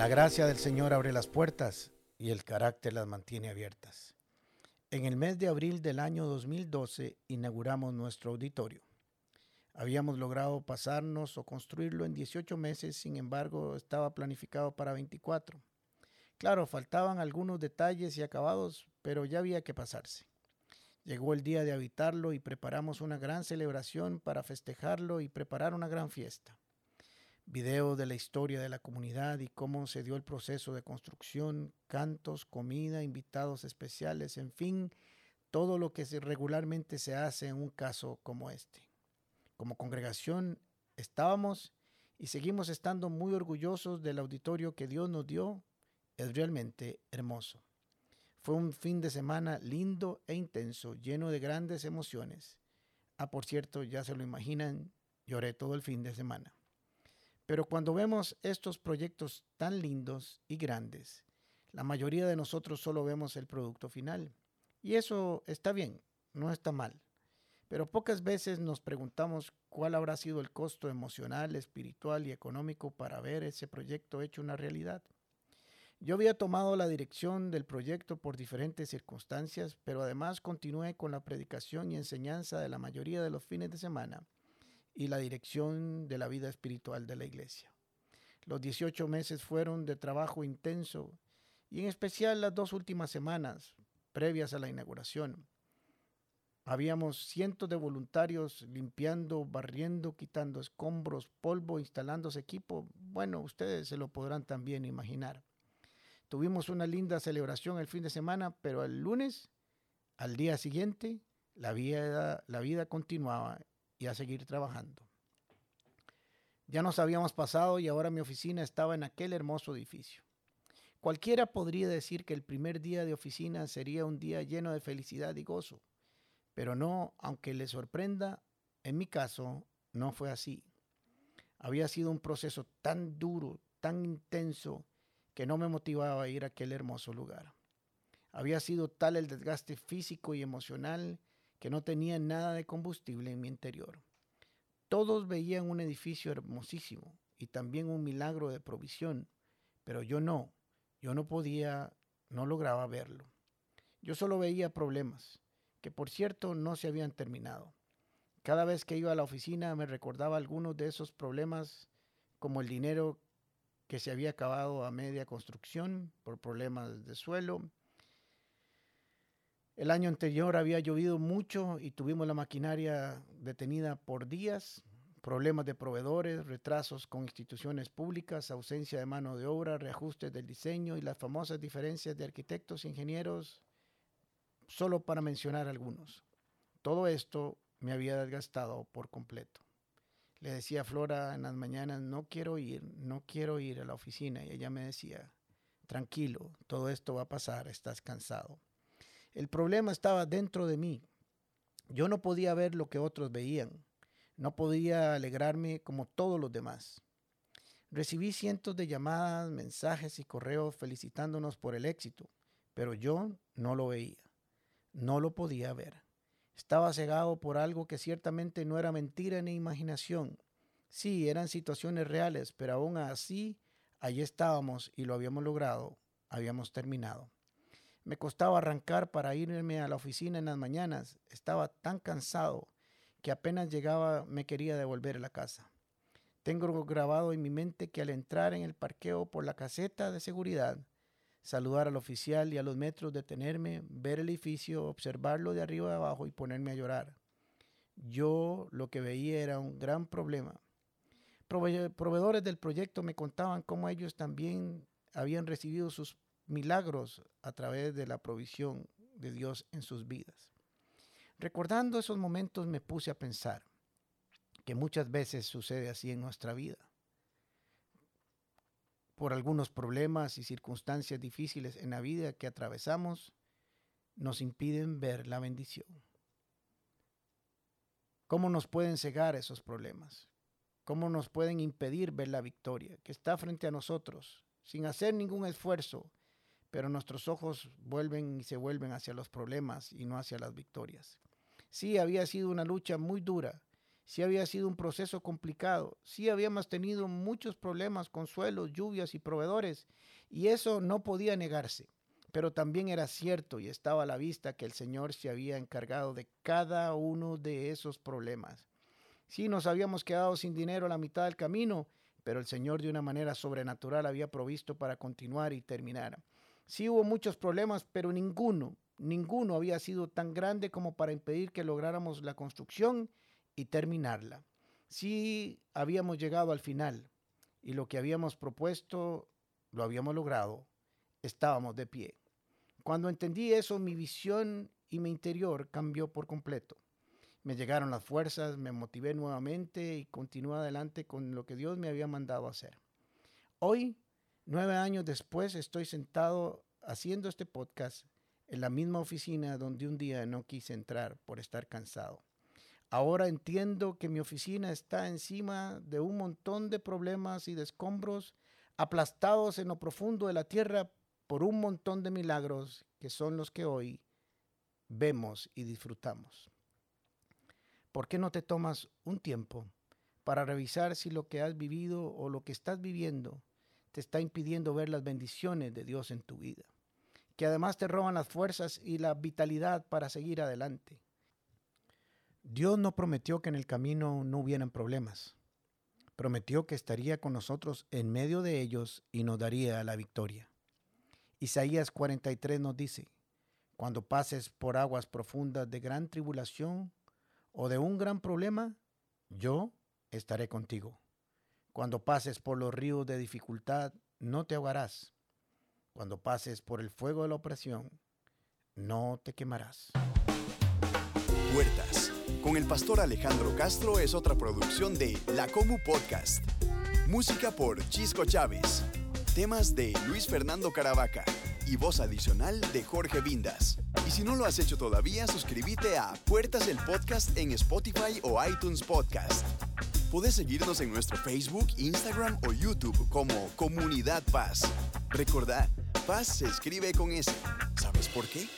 La gracia del Señor abre las puertas y el carácter las mantiene abiertas. En el mes de abril del año 2012 inauguramos nuestro auditorio. Habíamos logrado pasarnos o construirlo en 18 meses, sin embargo estaba planificado para 24. Claro, faltaban algunos detalles y acabados, pero ya había que pasarse. Llegó el día de habitarlo y preparamos una gran celebración para festejarlo y preparar una gran fiesta video de la historia de la comunidad y cómo se dio el proceso de construcción, cantos, comida, invitados especiales, en fin, todo lo que regularmente se hace en un caso como este. Como congregación estábamos y seguimos estando muy orgullosos del auditorio que Dios nos dio. Es realmente hermoso. Fue un fin de semana lindo e intenso, lleno de grandes emociones. Ah, por cierto, ya se lo imaginan, lloré todo el fin de semana. Pero cuando vemos estos proyectos tan lindos y grandes, la mayoría de nosotros solo vemos el producto final. Y eso está bien, no está mal. Pero pocas veces nos preguntamos cuál habrá sido el costo emocional, espiritual y económico para ver ese proyecto hecho una realidad. Yo había tomado la dirección del proyecto por diferentes circunstancias, pero además continué con la predicación y enseñanza de la mayoría de los fines de semana y la dirección de la vida espiritual de la iglesia. Los 18 meses fueron de trabajo intenso y en especial las dos últimas semanas previas a la inauguración. Habíamos cientos de voluntarios limpiando, barriendo, quitando escombros, polvo, instalando equipo. Bueno, ustedes se lo podrán también imaginar. Tuvimos una linda celebración el fin de semana, pero el lunes, al día siguiente, la vida, la vida continuaba y a seguir trabajando. Ya nos habíamos pasado y ahora mi oficina estaba en aquel hermoso edificio. Cualquiera podría decir que el primer día de oficina sería un día lleno de felicidad y gozo, pero no, aunque le sorprenda, en mi caso no fue así. Había sido un proceso tan duro, tan intenso, que no me motivaba a ir a aquel hermoso lugar. Había sido tal el desgaste físico y emocional que no tenía nada de combustible en mi interior. Todos veían un edificio hermosísimo y también un milagro de provisión, pero yo no, yo no podía, no lograba verlo. Yo solo veía problemas, que por cierto no se habían terminado. Cada vez que iba a la oficina me recordaba algunos de esos problemas, como el dinero que se había acabado a media construcción por problemas de suelo, el año anterior había llovido mucho y tuvimos la maquinaria detenida por días, problemas de proveedores, retrasos con instituciones públicas, ausencia de mano de obra, reajustes del diseño y las famosas diferencias de arquitectos e ingenieros, solo para mencionar algunos. Todo esto me había desgastado por completo. Le decía a Flora en las mañanas, no quiero ir, no quiero ir a la oficina. Y ella me decía, tranquilo, todo esto va a pasar, estás cansado. El problema estaba dentro de mí. Yo no podía ver lo que otros veían. No podía alegrarme como todos los demás. Recibí cientos de llamadas, mensajes y correos felicitándonos por el éxito, pero yo no lo veía. No lo podía ver. Estaba cegado por algo que ciertamente no era mentira ni imaginación. Sí, eran situaciones reales, pero aún así, allí estábamos y lo habíamos logrado, habíamos terminado. Me costaba arrancar para irme a la oficina en las mañanas. Estaba tan cansado que apenas llegaba me quería devolver a la casa. Tengo grabado en mi mente que al entrar en el parqueo por la caseta de seguridad, saludar al oficial y a los metros detenerme, ver el edificio, observarlo de arriba a abajo y ponerme a llorar. Yo lo que veía era un gran problema. Proveedores del proyecto me contaban cómo ellos también habían recibido sus milagros a través de la provisión de Dios en sus vidas. Recordando esos momentos me puse a pensar que muchas veces sucede así en nuestra vida. Por algunos problemas y circunstancias difíciles en la vida que atravesamos, nos impiden ver la bendición. ¿Cómo nos pueden cegar esos problemas? ¿Cómo nos pueden impedir ver la victoria que está frente a nosotros sin hacer ningún esfuerzo pero nuestros ojos vuelven y se vuelven hacia los problemas y no hacia las victorias. Sí, había sido una lucha muy dura. sí había sido un proceso complicado, sí habíamos tenido muchos problemas con suelos, lluvias y proveedores, y eso no podía negarse. Pero también era cierto y estaba a la vista que el Señor se había encargado de cada uno de esos problemas. Sí, nos habíamos quedado sin dinero a la mitad del camino, pero el Señor de una manera sobrenatural había provisto para continuar y terminar. Sí hubo muchos problemas, pero ninguno, ninguno había sido tan grande como para impedir que lográramos la construcción y terminarla. Sí habíamos llegado al final y lo que habíamos propuesto lo habíamos logrado. Estábamos de pie. Cuando entendí eso, mi visión y mi interior cambió por completo. Me llegaron las fuerzas, me motivé nuevamente y continué adelante con lo que Dios me había mandado hacer. Hoy, nueve años después, estoy sentado haciendo este podcast en la misma oficina donde un día no quise entrar por estar cansado. Ahora entiendo que mi oficina está encima de un montón de problemas y de escombros aplastados en lo profundo de la tierra por un montón de milagros que son los que hoy vemos y disfrutamos. ¿Por qué no te tomas un tiempo para revisar si lo que has vivido o lo que estás viviendo te está impidiendo ver las bendiciones de Dios en tu vida? Que además te roban las fuerzas y la vitalidad para seguir adelante. Dios no prometió que en el camino no hubieran problemas. Prometió que estaría con nosotros en medio de ellos y nos daría la victoria. Isaías 43 nos dice, cuando pases por aguas profundas de gran tribulación o de un gran problema, yo estaré contigo. Cuando pases por los ríos de dificultad, no te ahogarás. Cuando pases por el fuego de la opresión, no te quemarás. Puertas, con el pastor Alejandro Castro es otra producción de La Comu Podcast. Música por Chisco Chávez. Temas de Luis Fernando Caravaca y voz adicional de Jorge Vindas. Y si no lo has hecho todavía, suscríbete a Puertas del Podcast en Spotify o iTunes Podcast. Puedes seguirnos en nuestro Facebook, Instagram o YouTube como Comunidad Paz. Recordad, Paz se escribe con S. ¿Sabes por qué?